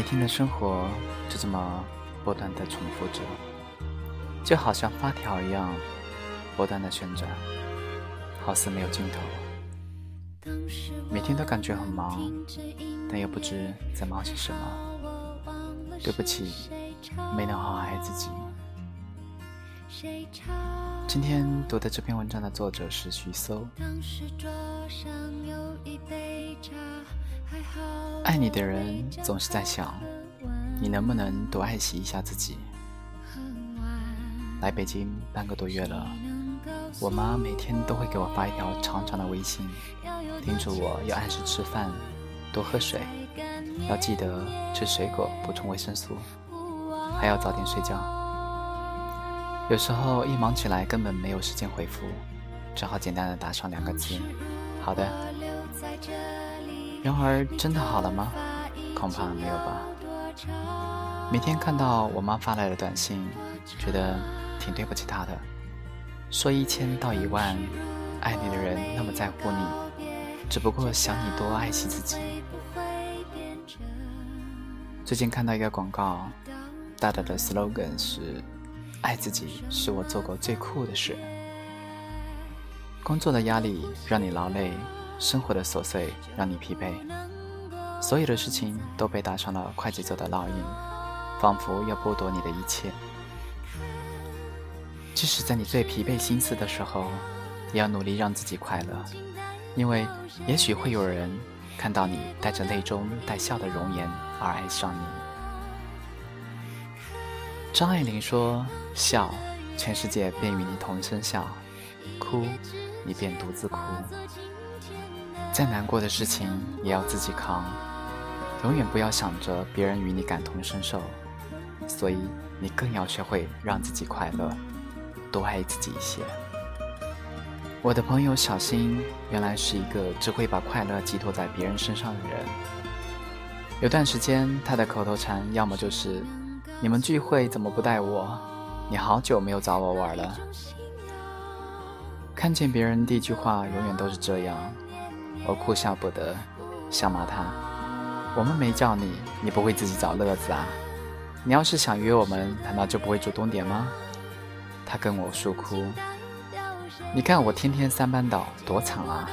每天的生活就这么不断的重复着，就好像发条一样不断的旋转，好似没有尽头。每天都感觉很忙，但又不知在忙些什么。对不起，没能好好爱自己。今天读的这篇文章的作者是徐搜。爱你的人总是在想，你能不能多爱惜一下自己。来北京半个多月了，我妈每天都会给我发一条长长的微信，叮嘱我要按时吃饭，多喝水，要记得吃水果补充维生素，还要早点睡觉。有时候一忙起来根本没有时间回复，只好简单的打上两个字：好的。然而，真的好了吗？恐怕没有吧。每天看到我妈发来的短信，觉得挺对不起她的。说一千道一万，爱你的人那么在乎你，只不过想你多爱惜自己。最近看到一个广告，大大的 slogan 是：“爱自己是我做过最酷的事。”工作的压力让你劳累。生活的琐碎让你疲惫，所有的事情都被打上了快节奏的烙印，仿佛要剥夺你的一切。即使在你最疲惫心思的时候，也要努力让自己快乐，因为也许会有人看到你带着泪中带笑的容颜而爱上你。张爱玲说：“笑，全世界便与你同声笑；哭，你便独自哭。”再难过的事情也要自己扛，永远不要想着别人与你感同身受，所以你更要学会让自己快乐，多爱自己一些。我的朋友小新原来是一个只会把快乐寄托在别人身上的人。有段时间，他的口头禅要么就是“你们聚会怎么不带我？你好久没有找我玩了。”看见别人第一句话永远都是这样。我哭笑不得，想骂他：“我们没叫你，你不会自己找乐子啊？你要是想约我们，难道就不会主动点吗？”他跟我诉哭：“你看我天天三班倒，多惨啊！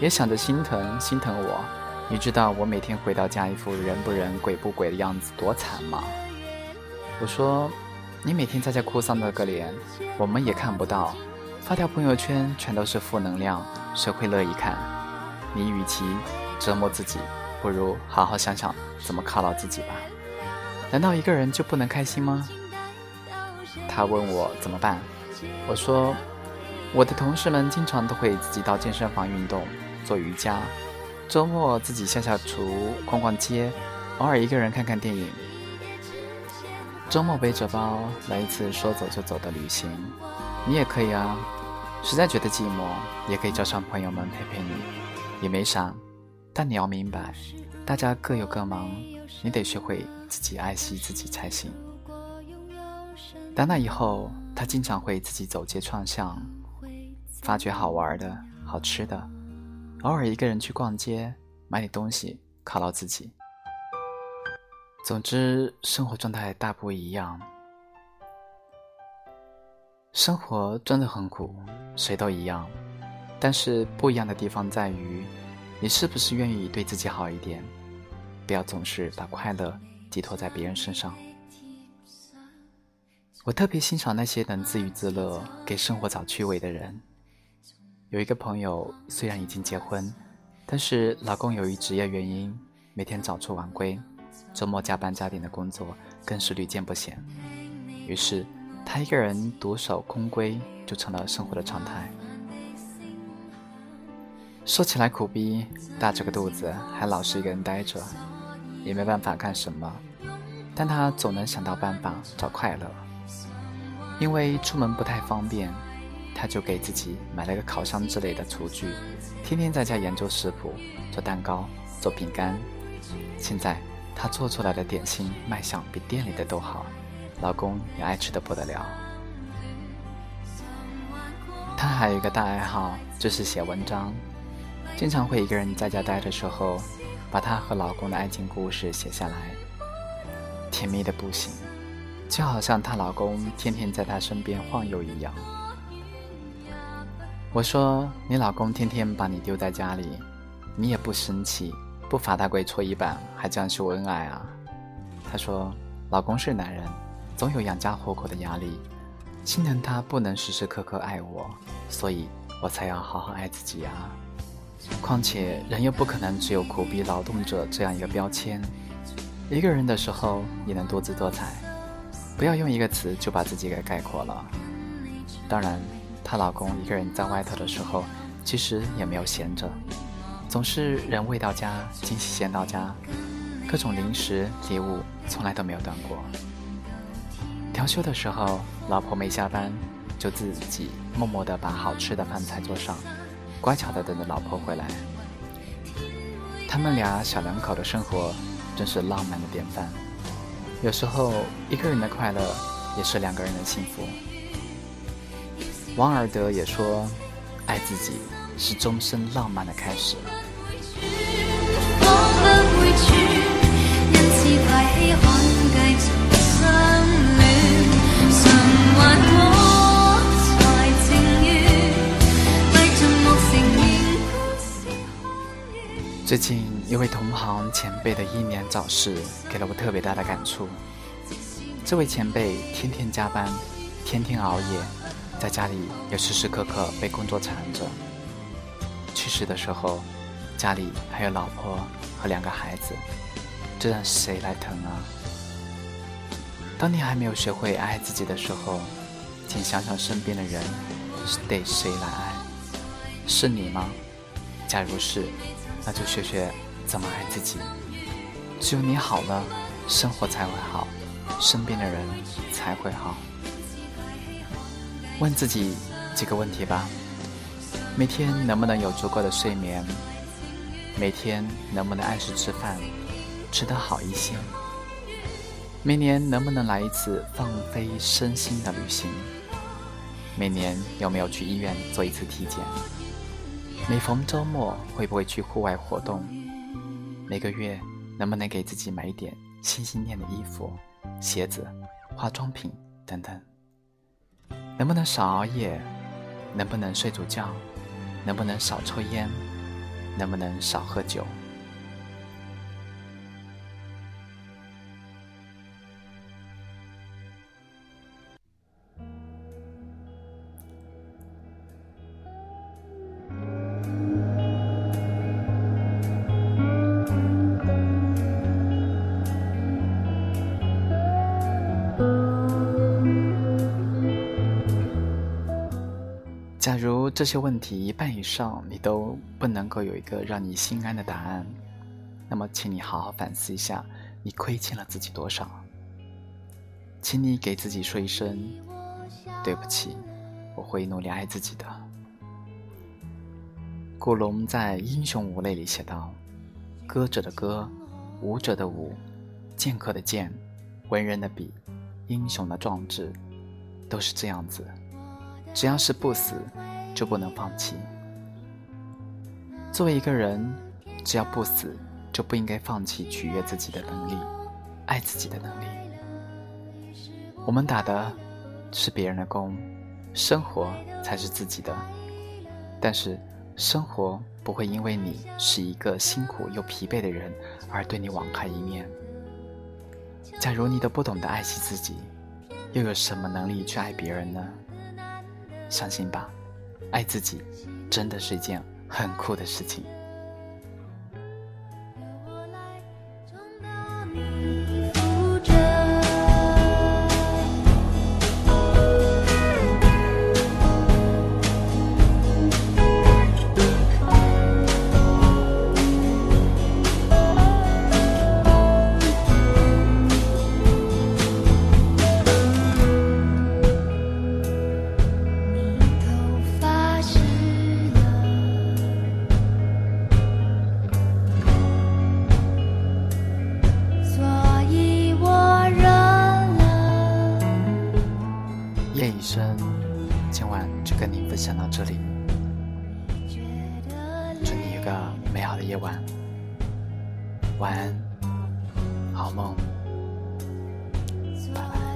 也想着心疼心疼我。你知道我每天回到家一副人不人鬼不鬼的样子多惨吗？”我说：“你每天在家哭丧着个脸，我们也看不到，发条朋友圈全都是负能量，谁会乐意看？”你与其折磨自己，不如好好想想怎么犒劳自己吧。难道一个人就不能开心吗？他问我怎么办，我说我的同事们经常都会自己到健身房运动、做瑜伽，周末自己下下厨、逛逛街，偶尔一个人看看电影。周末背着包来一次说走就走的旅行，你也可以啊。实在觉得寂寞，也可以叫上朋友们陪陪你。也没啥，但你要明白，大家各有各忙，你得学会自己爱惜自己才行。打那以后，他经常会自己走街串巷，发掘好玩的好吃的，偶尔一个人去逛街，买点东西犒劳自己。总之，生活状态大不一样。生活真的很苦，谁都一样。但是不一样的地方在于，你是不是愿意对自己好一点，不要总是把快乐寄托在别人身上。我特别欣赏那些能自娱自乐、给生活找趣味的人。有一个朋友虽然已经结婚，但是老公由于职业原因，每天早出晚归，周末加班加点的工作更是屡见不鲜。于是他一个人独守空闺，就成了生活的常态。说起来苦逼，大着个肚子还老是一个人呆着，也没办法干什么。但他总能想到办法找快乐。因为出门不太方便，他就给自己买了个烤箱之类的厨具，天天在家研究食谱，做蛋糕，做饼干。现在他做出来的点心卖相比店里的都好，老公也爱吃的不得了。他还有一个大爱好，就是写文章。经常会一个人在家待的时候，把她和老公的爱情故事写下来，甜蜜的不行，就好像她老公天天在她身边晃悠一样。我说：“你老公天天把你丢在家里，你也不生气，不罚他跪搓衣板，还这样秀恩爱啊？”她说：“老公是男人，总有养家糊口的压力，心疼他不能时时刻刻爱我，所以我才要好好爱自己啊。况且人又不可能只有苦逼劳动者这样一个标签，一个人的时候也能多姿多彩，不要用一个词就把自己给概括了。当然。”她老公一个人在外头的时候，其实也没有闲着，总是人未到家，惊喜先到家，各种零食礼物从来都没有断过。调休的时候，老婆没下班，就自己默默地把好吃的饭菜做上，乖巧地等着老婆回来。他们俩小两口的生活真是浪漫的典范。有时候一个人的快乐，也是两个人的幸福。王尔德也说：“爱自己是终身浪漫的开始。”最近一位同行前辈的英年早逝，给了我特别大的感触。这位前辈天天加班，天天熬夜。在家里也时时刻刻被工作缠着。去世的时候，家里还有老婆和两个孩子，这让谁来疼啊？当你还没有学会爱自己的时候，请想想身边的人是得谁来爱？是你吗？假如是，那就学学怎么爱自己。只有你好了，生活才会好，身边的人才会好。问自己几个问题吧：每天能不能有足够的睡眠？每天能不能按时吃饭，吃得好一些？每年能不能来一次放飞身心的旅行？每年有没有去医院做一次体检？每逢周末会不会去户外活动？每个月能不能给自己买一点心心念的衣服、鞋子、化妆品等等？能不能少熬夜？能不能睡足觉？能不能少抽烟？能不能少喝酒？假如这些问题一半以上你都不能够有一个让你心安的答案，那么请你好好反思一下，你亏欠了自己多少？请你给自己说一声对不起，我会努力爱自己的。古龙在《英雄无泪》里写道：“歌者的歌，舞者的舞，剑客的剑，文人的笔，英雄的壮志，都是这样子。”只要是不死，就不能放弃。作为一个人，只要不死，就不应该放弃取悦自己的能力，爱自己的能力。我们打的是别人的工，生活才是自己的。但是，生活不会因为你是一个辛苦又疲惫的人而对你网开一面。假如你都不懂得爱惜自己，又有什么能力去爱别人呢？相信吧，爱自己真的是一件很酷的事情。夜已深今晚就跟你分享到这里。祝你有个美好的夜晚。晚安好梦。拜拜。